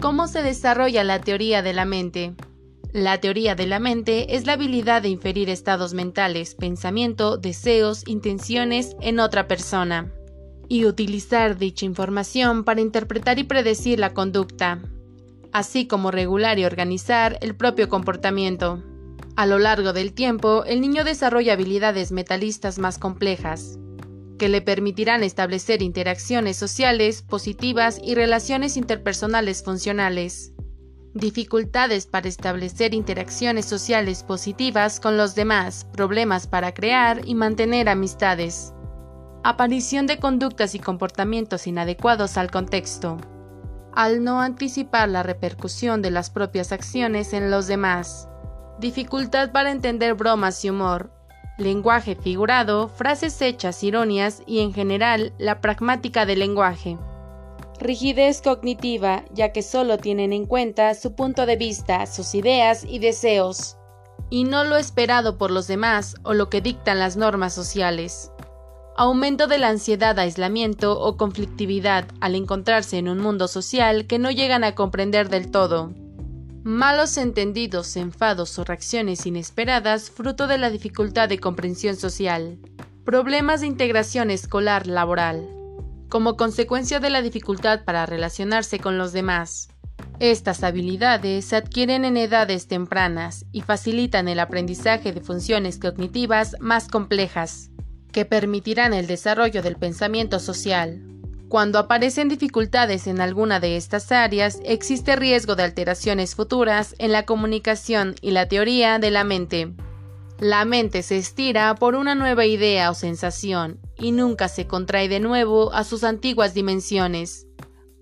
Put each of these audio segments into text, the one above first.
¿Cómo se desarrolla la teoría de la mente? La teoría de la mente es la habilidad de inferir estados mentales, pensamiento, deseos, intenciones en otra persona y utilizar dicha información para interpretar y predecir la conducta, así como regular y organizar el propio comportamiento. A lo largo del tiempo, el niño desarrolla habilidades metalistas más complejas, que le permitirán establecer interacciones sociales positivas y relaciones interpersonales funcionales. Dificultades para establecer interacciones sociales positivas con los demás, problemas para crear y mantener amistades, aparición de conductas y comportamientos inadecuados al contexto, al no anticipar la repercusión de las propias acciones en los demás, dificultad para entender bromas y humor, lenguaje figurado, frases hechas, ironías y en general la pragmática del lenguaje rigidez cognitiva, ya que solo tienen en cuenta su punto de vista, sus ideas y deseos, y no lo esperado por los demás o lo que dictan las normas sociales. Aumento de la ansiedad, aislamiento o conflictividad al encontrarse en un mundo social que no llegan a comprender del todo. Malos entendidos, enfados o reacciones inesperadas fruto de la dificultad de comprensión social. Problemas de integración escolar laboral como consecuencia de la dificultad para relacionarse con los demás. Estas habilidades se adquieren en edades tempranas y facilitan el aprendizaje de funciones cognitivas más complejas, que permitirán el desarrollo del pensamiento social. Cuando aparecen dificultades en alguna de estas áreas, existe riesgo de alteraciones futuras en la comunicación y la teoría de la mente. La mente se estira por una nueva idea o sensación y nunca se contrae de nuevo a sus antiguas dimensiones.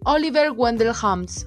Oliver Wendell Holmes